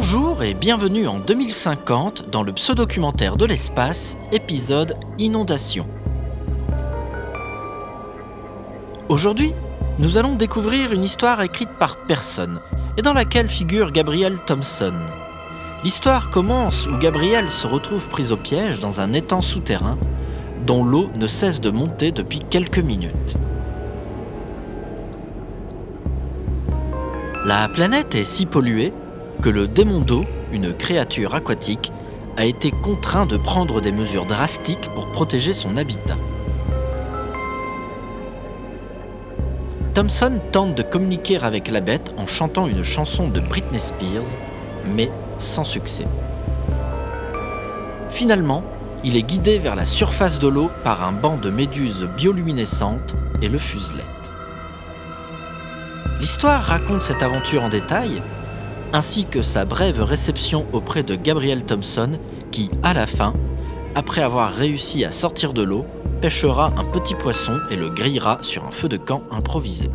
Bonjour et bienvenue en 2050 dans le pseudo-documentaire de l'espace, épisode Inondation. Aujourd'hui, nous allons découvrir une histoire écrite par personne et dans laquelle figure Gabriel Thompson. L'histoire commence où Gabriel se retrouve prise au piège dans un étang souterrain dont l'eau ne cesse de monter depuis quelques minutes. La planète est si polluée que le démon d'eau, une créature aquatique, a été contraint de prendre des mesures drastiques pour protéger son habitat. Thompson tente de communiquer avec la bête en chantant une chanson de Britney Spears, mais sans succès. Finalement, il est guidé vers la surface de l'eau par un banc de méduses bioluminescentes et le fuselette. L'histoire raconte cette aventure en détail, ainsi que sa brève réception auprès de Gabriel Thompson, qui, à la fin, après avoir réussi à sortir de l'eau, pêchera un petit poisson et le grillera sur un feu de camp improvisé.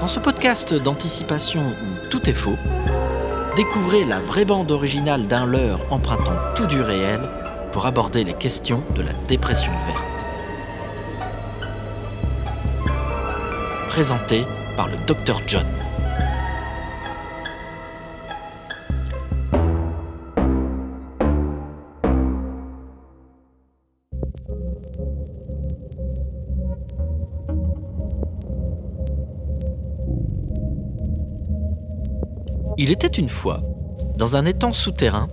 Dans ce podcast d'anticipation où tout est faux, découvrez la vraie bande originale d'un leurre empruntant tout du réel pour aborder les questions de la dépression verte. Présenté par le Dr John. Il était une fois, dans un étang souterrain,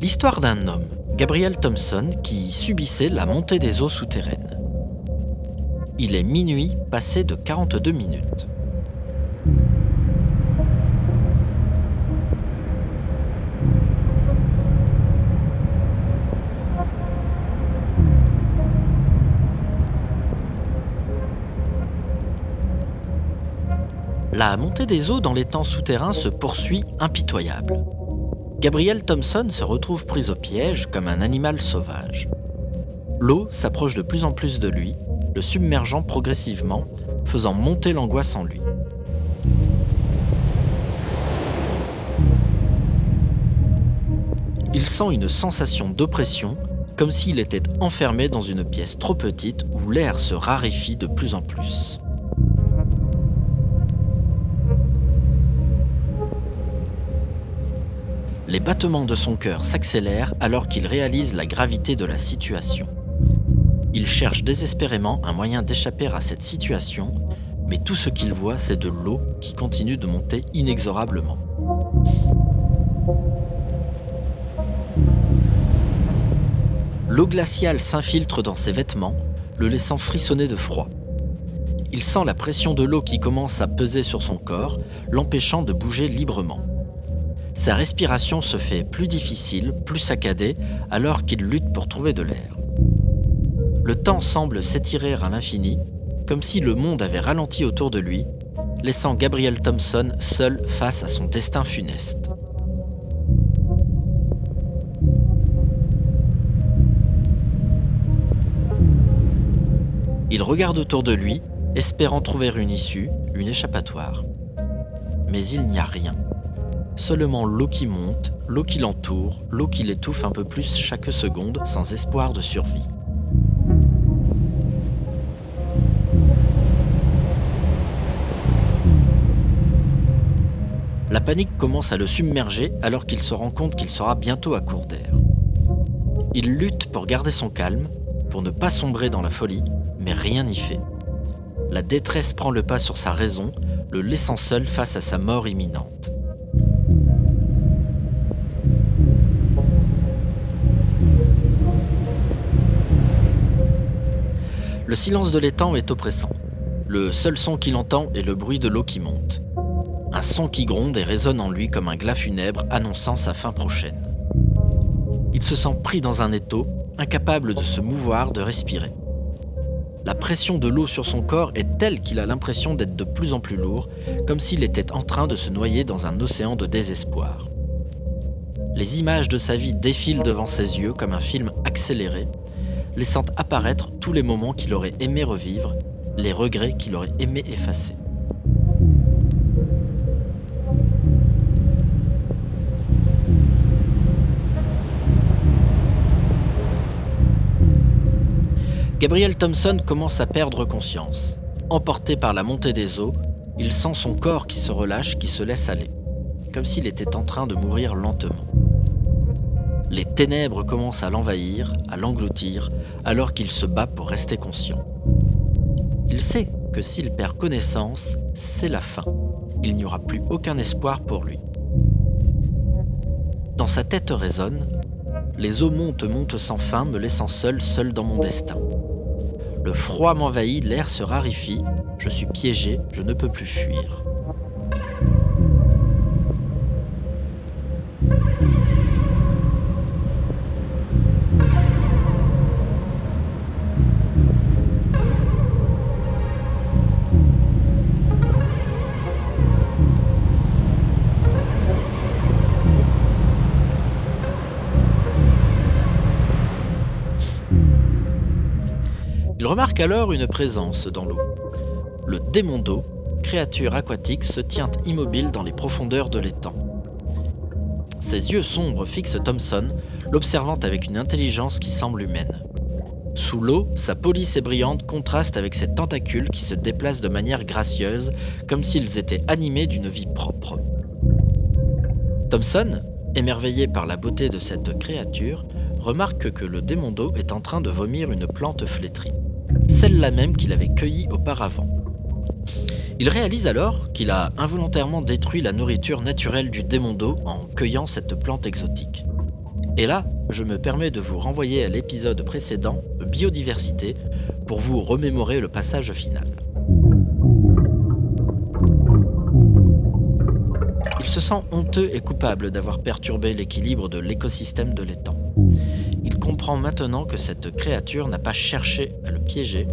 l'histoire d'un homme, Gabriel Thompson, qui subissait la montée des eaux souterraines. Il est minuit passé de 42 minutes. La montée des eaux dans les temps souterrains se poursuit impitoyable. Gabriel Thompson se retrouve pris au piège comme un animal sauvage. L'eau s'approche de plus en plus de lui, le submergeant progressivement, faisant monter l'angoisse en lui. Il sent une sensation d'oppression, comme s'il était enfermé dans une pièce trop petite où l'air se raréfie de plus en plus. Les battements de son cœur s'accélèrent alors qu'il réalise la gravité de la situation. Il cherche désespérément un moyen d'échapper à cette situation, mais tout ce qu'il voit, c'est de l'eau qui continue de monter inexorablement. L'eau glaciale s'infiltre dans ses vêtements, le laissant frissonner de froid. Il sent la pression de l'eau qui commence à peser sur son corps, l'empêchant de bouger librement. Sa respiration se fait plus difficile, plus saccadée, alors qu'il lutte pour trouver de l'air. Le temps semble s'étirer à l'infini, comme si le monde avait ralenti autour de lui, laissant Gabriel Thompson seul face à son destin funeste. Il regarde autour de lui, espérant trouver une issue, une échappatoire. Mais il n'y a rien. Seulement l'eau qui monte, l'eau qui l'entoure, l'eau qui l'étouffe un peu plus chaque seconde sans espoir de survie. La panique commence à le submerger alors qu'il se rend compte qu'il sera bientôt à court d'air. Il lutte pour garder son calme, pour ne pas sombrer dans la folie, mais rien n'y fait. La détresse prend le pas sur sa raison, le laissant seul face à sa mort imminente. Le silence de l'étang est oppressant. Le seul son qu'il entend est le bruit de l'eau qui monte. Un son qui gronde et résonne en lui comme un glas funèbre annonçant sa fin prochaine. Il se sent pris dans un étau, incapable de se mouvoir, de respirer. La pression de l'eau sur son corps est telle qu'il a l'impression d'être de plus en plus lourd, comme s'il était en train de se noyer dans un océan de désespoir. Les images de sa vie défilent devant ses yeux comme un film accéléré, laissant apparaître tous les moments qu'il aurait aimé revivre, les regrets qu'il aurait aimé effacer. Gabriel Thompson commence à perdre conscience. Emporté par la montée des eaux, il sent son corps qui se relâche, qui se laisse aller, comme s'il était en train de mourir lentement. Les ténèbres commencent à l'envahir, à l'engloutir, alors qu'il se bat pour rester conscient. Il sait que s'il perd connaissance, c'est la fin. Il n'y aura plus aucun espoir pour lui. Dans sa tête résonne Les eaux montent, montent sans fin, me laissant seul, seul dans mon destin. Le froid m'envahit, l'air se raréfie, je suis piégé, je ne peux plus fuir. Il remarque alors une présence dans l'eau. Le démon d'eau, créature aquatique, se tient immobile dans les profondeurs de l'étang. Ses yeux sombres fixent Thompson, l'observant avec une intelligence qui semble humaine. Sous l'eau, sa police et brillante contraste avec ses tentacules qui se déplacent de manière gracieuse, comme s'ils étaient animés d'une vie propre. Thompson, émerveillé par la beauté de cette créature, remarque que le démon d'eau est en train de vomir une plante flétrie celle-là même qu'il avait cueillie auparavant. Il réalise alors qu'il a involontairement détruit la nourriture naturelle du démon d'eau en cueillant cette plante exotique. Et là, je me permets de vous renvoyer à l'épisode précédent, Biodiversité, pour vous remémorer le passage final. Il se sent honteux et coupable d'avoir perturbé l'équilibre de l'écosystème de l'étang comprend maintenant que cette créature n'a pas cherché à le piéger,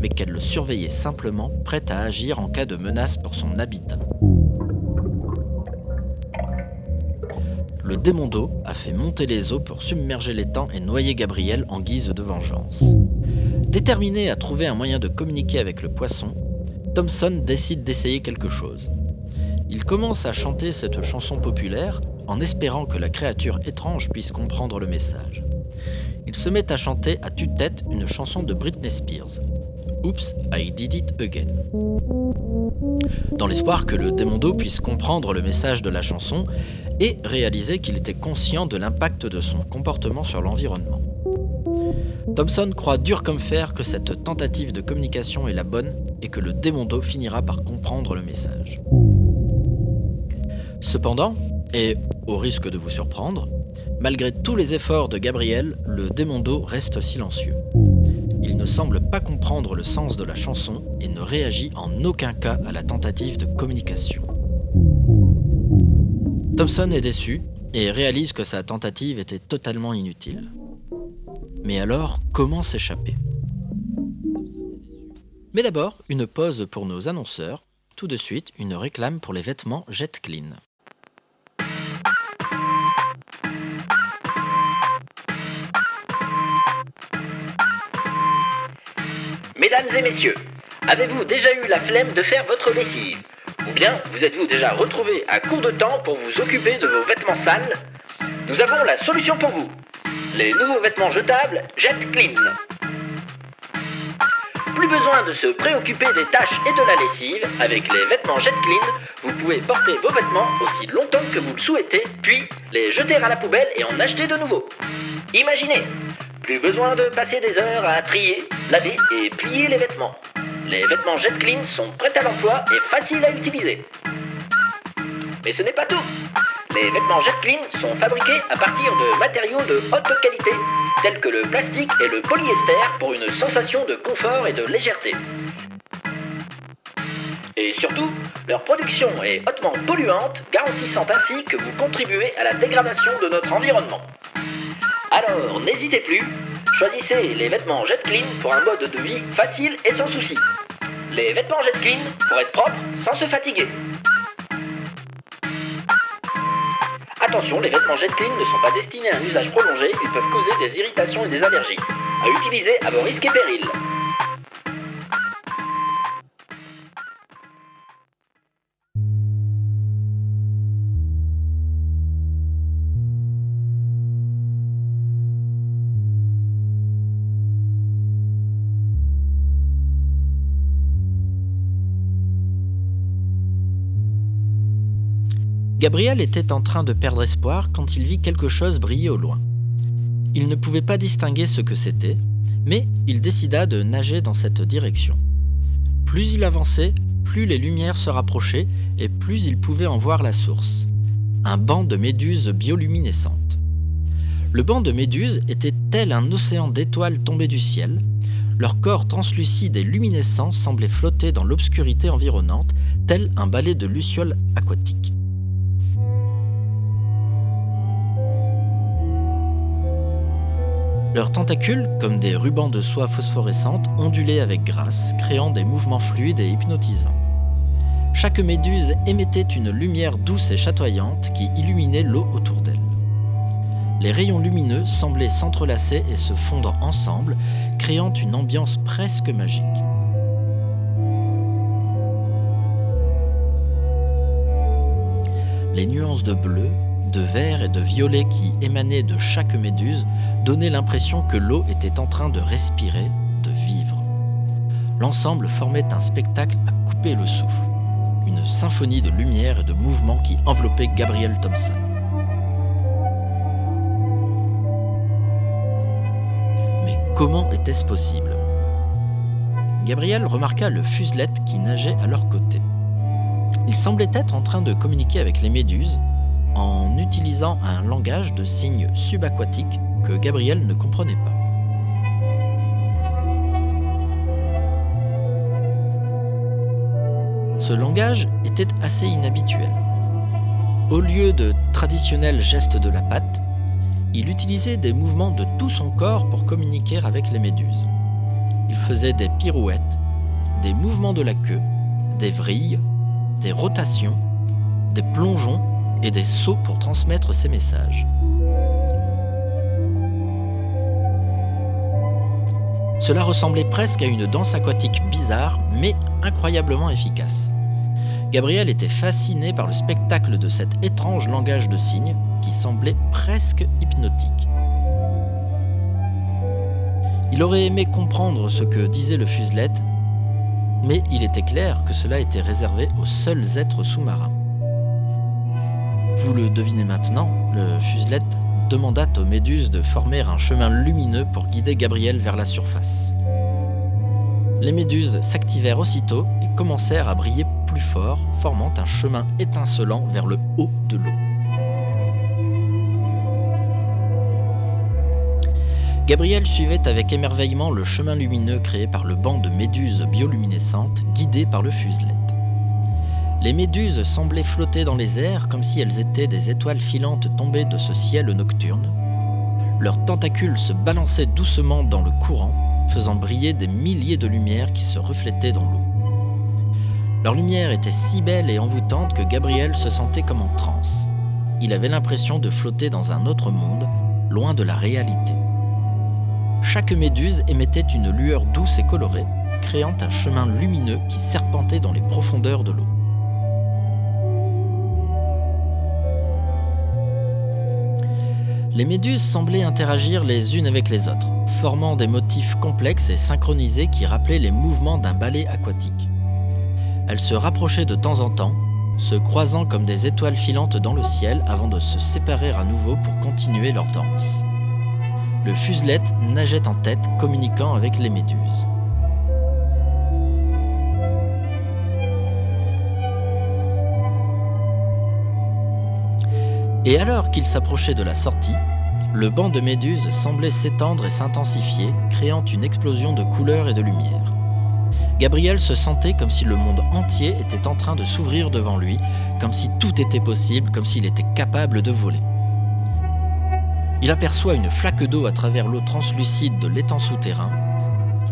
mais qu'elle le surveillait simplement, prête à agir en cas de menace pour son habitat. Le démon d'eau a fait monter les eaux pour submerger l'étang et noyer Gabriel en guise de vengeance. Déterminé à trouver un moyen de communiquer avec le poisson, Thompson décide d'essayer quelque chose. Il commence à chanter cette chanson populaire en espérant que la créature étrange puisse comprendre le message il se met à chanter à tue-tête une chanson de Britney Spears. Oops, I did it again. Dans l'espoir que le démon d'eau puisse comprendre le message de la chanson et réaliser qu'il était conscient de l'impact de son comportement sur l'environnement. Thompson croit dur comme fer que cette tentative de communication est la bonne et que le démon d'eau finira par comprendre le message. Cependant, et au risque de vous surprendre, Malgré tous les efforts de Gabriel, le démon d'eau reste silencieux. Il ne semble pas comprendre le sens de la chanson et ne réagit en aucun cas à la tentative de communication. Thompson est déçu et réalise que sa tentative était totalement inutile. Mais alors, comment s'échapper? Mais d'abord, une pause pour nos annonceurs. Tout de suite, une réclame pour les vêtements Jet Clean. Mesdames et messieurs, avez-vous déjà eu la flemme de faire votre lessive Ou bien vous êtes-vous déjà retrouvé à court de temps pour vous occuper de vos vêtements sales Nous avons la solution pour vous. Les nouveaux vêtements jetables Jet Clean. Plus besoin de se préoccuper des tâches et de la lessive. Avec les vêtements Jet Clean, vous pouvez porter vos vêtements aussi longtemps que vous le souhaitez, puis les jeter à la poubelle et en acheter de nouveaux. Imaginez plus besoin de passer des heures à trier, laver et plier les vêtements. Les vêtements Jet Clean sont prêts à l'emploi et faciles à utiliser. Mais ce n'est pas tout. Les vêtements Jet Clean sont fabriqués à partir de matériaux de haute qualité, tels que le plastique et le polyester pour une sensation de confort et de légèreté. Et surtout, leur production est hautement polluante, garantissant ainsi que vous contribuez à la dégradation de notre environnement. Alors, n'hésitez plus, choisissez les vêtements Jet Clean pour un mode de vie facile et sans souci. Les vêtements Jet Clean pour être propres sans se fatiguer. Attention, les vêtements Jet Clean ne sont pas destinés à un usage prolongé, ils peuvent causer des irritations et des allergies. À utiliser à vos risques et périls. Gabriel était en train de perdre espoir quand il vit quelque chose briller au loin. Il ne pouvait pas distinguer ce que c'était, mais il décida de nager dans cette direction. Plus il avançait, plus les lumières se rapprochaient et plus il pouvait en voir la source. Un banc de méduses bioluminescentes. Le banc de méduses était tel un océan d'étoiles tombées du ciel. Leur corps translucide et luminescent semblait flotter dans l'obscurité environnante, tel un balai de lucioles aquatiques. Leurs tentacules, comme des rubans de soie phosphorescente, ondulaient avec grâce, créant des mouvements fluides et hypnotisants. Chaque méduse émettait une lumière douce et chatoyante qui illuminait l'eau autour d'elle. Les rayons lumineux semblaient s'entrelacer et se fondre ensemble, créant une ambiance presque magique. Les nuances de bleu, de vert et de violet qui émanaient de chaque méduse donnaient l'impression que l'eau était en train de respirer, de vivre. L'ensemble formait un spectacle à couper le souffle, une symphonie de lumière et de mouvements qui enveloppait Gabriel Thompson. Mais comment était-ce possible? Gabriel remarqua le fuselette qui nageait à leur côté. Il semblait être en train de communiquer avec les méduses, en utilisant un langage de signes subaquatiques que Gabriel ne comprenait pas. Ce langage était assez inhabituel. Au lieu de traditionnels gestes de la patte, il utilisait des mouvements de tout son corps pour communiquer avec les méduses. Il faisait des pirouettes, des mouvements de la queue, des vrilles, des rotations, des plongeons et des sauts pour transmettre ses messages. Cela ressemblait presque à une danse aquatique bizarre, mais incroyablement efficace. Gabriel était fasciné par le spectacle de cet étrange langage de signes qui semblait presque hypnotique. Il aurait aimé comprendre ce que disait le fuselette, mais il était clair que cela était réservé aux seuls êtres sous-marins. Vous le devinez maintenant, le fuselette demanda aux méduses de former un chemin lumineux pour guider Gabriel vers la surface. Les méduses s'activèrent aussitôt et commencèrent à briller plus fort, formant un chemin étincelant vers le haut de l'eau. Gabriel suivait avec émerveillement le chemin lumineux créé par le banc de méduses bioluminescentes guidées par le fuselette. Les méduses semblaient flotter dans les airs comme si elles étaient des étoiles filantes tombées de ce ciel nocturne. Leurs tentacules se balançaient doucement dans le courant, faisant briller des milliers de lumières qui se reflétaient dans l'eau. Leur lumière était si belle et envoûtante que Gabriel se sentait comme en transe. Il avait l'impression de flotter dans un autre monde, loin de la réalité. Chaque méduse émettait une lueur douce et colorée, créant un chemin lumineux qui serpentait dans les profondeurs de l'eau. Les méduses semblaient interagir les unes avec les autres, formant des motifs complexes et synchronisés qui rappelaient les mouvements d'un ballet aquatique. Elles se rapprochaient de temps en temps, se croisant comme des étoiles filantes dans le ciel avant de se séparer à nouveau pour continuer leur danse. Le fuselette nageait en tête, communiquant avec les méduses. Et alors qu'il s'approchait de la sortie, le banc de méduses semblait s'étendre et s'intensifier, créant une explosion de couleurs et de lumière. Gabriel se sentait comme si le monde entier était en train de s'ouvrir devant lui, comme si tout était possible, comme s'il était capable de voler. Il aperçoit une flaque d'eau à travers l'eau translucide de l'étang souterrain,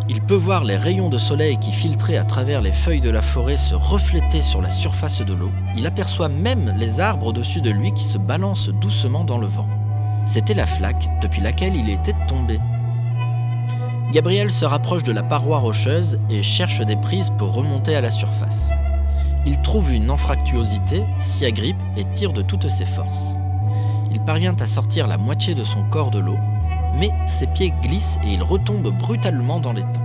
il peut voir les rayons de soleil qui filtraient à travers les feuilles de la forêt se refléter sur la surface de l'eau. Il aperçoit même les arbres au-dessus de lui qui se balancent doucement dans le vent. C'était la flaque depuis laquelle il était tombé. Gabriel se rapproche de la paroi rocheuse et cherche des prises pour remonter à la surface. Il trouve une anfractuosité, s'y agrippe et tire de toutes ses forces. Il parvient à sortir la moitié de son corps de l'eau mais ses pieds glissent et il retombe brutalement dans l'étang.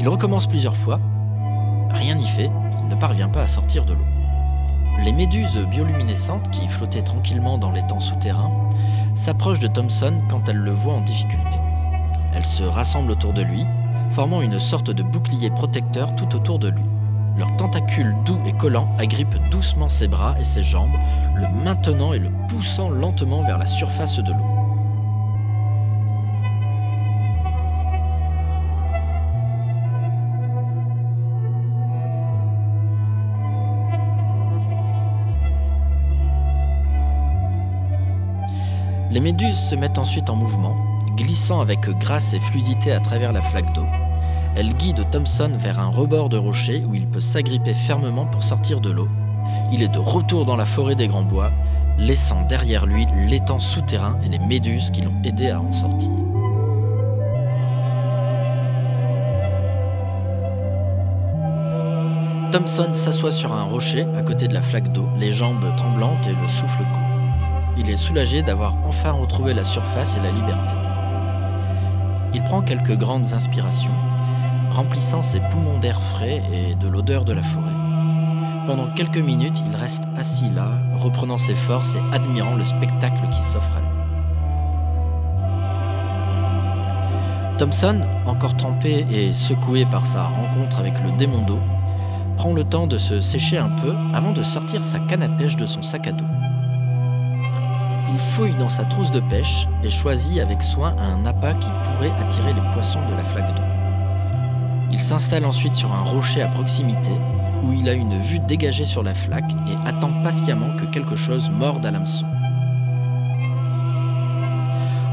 Il recommence plusieurs fois, rien n'y fait, il ne parvient pas à sortir de l'eau. les méduses bioluminescentes qui flottaient tranquillement dans l'étang souterrain s'approchent de Thompson quand elles le voient en difficulté. Elles se rassemblent autour de lui, formant une sorte de bouclier protecteur tout autour de lui. Leurs tentacules doux et collants agrippent doucement ses bras et ses jambes, le maintenant et le poussant lentement vers la surface de l'eau. Les méduses se mettent ensuite en mouvement, glissant avec grâce et fluidité à travers la flaque d'eau. Elle guide Thompson vers un rebord de rocher où il peut s'agripper fermement pour sortir de l'eau. Il est de retour dans la forêt des Grands Bois, laissant derrière lui l'étang souterrain et les méduses qui l'ont aidé à en sortir. Thompson s'assoit sur un rocher à côté de la flaque d'eau, les jambes tremblantes et le souffle court il est soulagé d'avoir enfin retrouvé la surface et la liberté. Il prend quelques grandes inspirations, remplissant ses poumons d'air frais et de l'odeur de la forêt. Pendant quelques minutes, il reste assis là, reprenant ses forces et admirant le spectacle qui s'offre à lui. Thompson, encore trempé et secoué par sa rencontre avec le démon d'eau, prend le temps de se sécher un peu avant de sortir sa canne à pêche de son sac à dos il fouille dans sa trousse de pêche et choisit avec soin un appât qui pourrait attirer les poissons de la flaque d'eau. Il s'installe ensuite sur un rocher à proximité où il a une vue dégagée sur la flaque et attend patiemment que quelque chose morde à l'hameçon.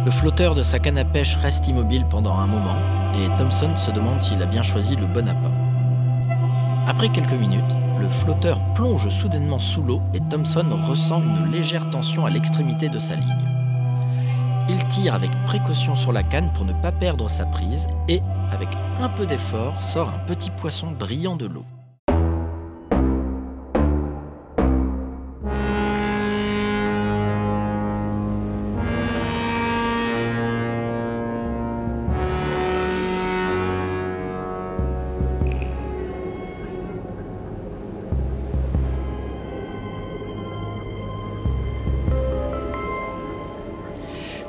Le flotteur de sa canne à pêche reste immobile pendant un moment et Thompson se demande s'il a bien choisi le bon appât. Après quelques minutes, le flotteur plonge soudainement sous l'eau et Thompson ressent une légère tension à l'extrémité de sa ligne. Il tire avec précaution sur la canne pour ne pas perdre sa prise et, avec un peu d'effort, sort un petit poisson brillant de l'eau.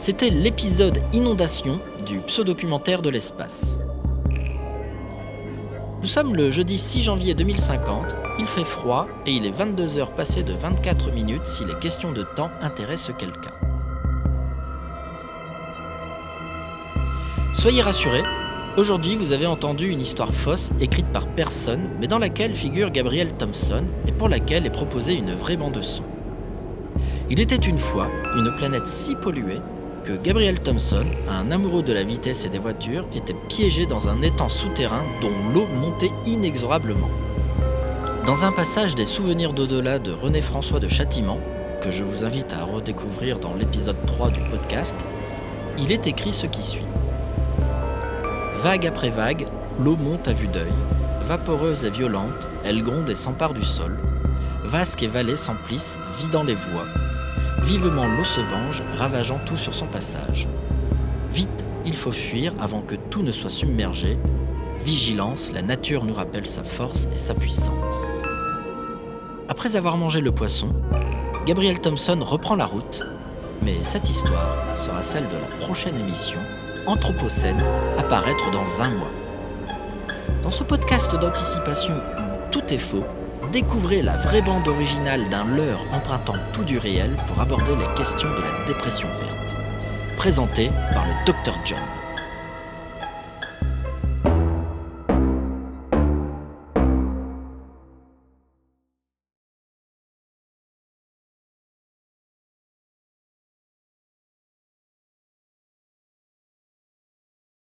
C'était l'épisode Inondation du pseudo-documentaire de l'espace. Nous sommes le jeudi 6 janvier 2050, il fait froid et il est 22h passé de 24 minutes si les questions de temps intéressent quelqu'un. Soyez rassurés, aujourd'hui vous avez entendu une histoire fausse écrite par personne mais dans laquelle figure Gabriel Thompson et pour laquelle est proposée une vraie bande son. Il était une fois une planète si polluée Gabriel Thompson, un amoureux de la vitesse et des voitures, était piégé dans un étang souterrain dont l'eau montait inexorablement. Dans un passage des Souvenirs d'au-delà de René François de Châtiment, que je vous invite à redécouvrir dans l'épisode 3 du podcast, il est écrit ce qui suit. Vague après vague, l'eau monte à vue d'œil, vaporeuse et violente, elle gronde et s'empare du sol. Vasques et vallées s'emplissent, vidant les voies, Vivement l'eau se venge, ravageant tout sur son passage. Vite, il faut fuir avant que tout ne soit submergé. Vigilance, la nature nous rappelle sa force et sa puissance. Après avoir mangé le poisson, Gabriel Thompson reprend la route, mais cette histoire sera celle de la prochaine émission, Anthropocène, apparaître dans un mois. Dans ce podcast d'anticipation où tout est faux, Découvrez la vraie bande originale d'un leurre empruntant tout du réel pour aborder les questions de la dépression verte. Présenté par le Dr John.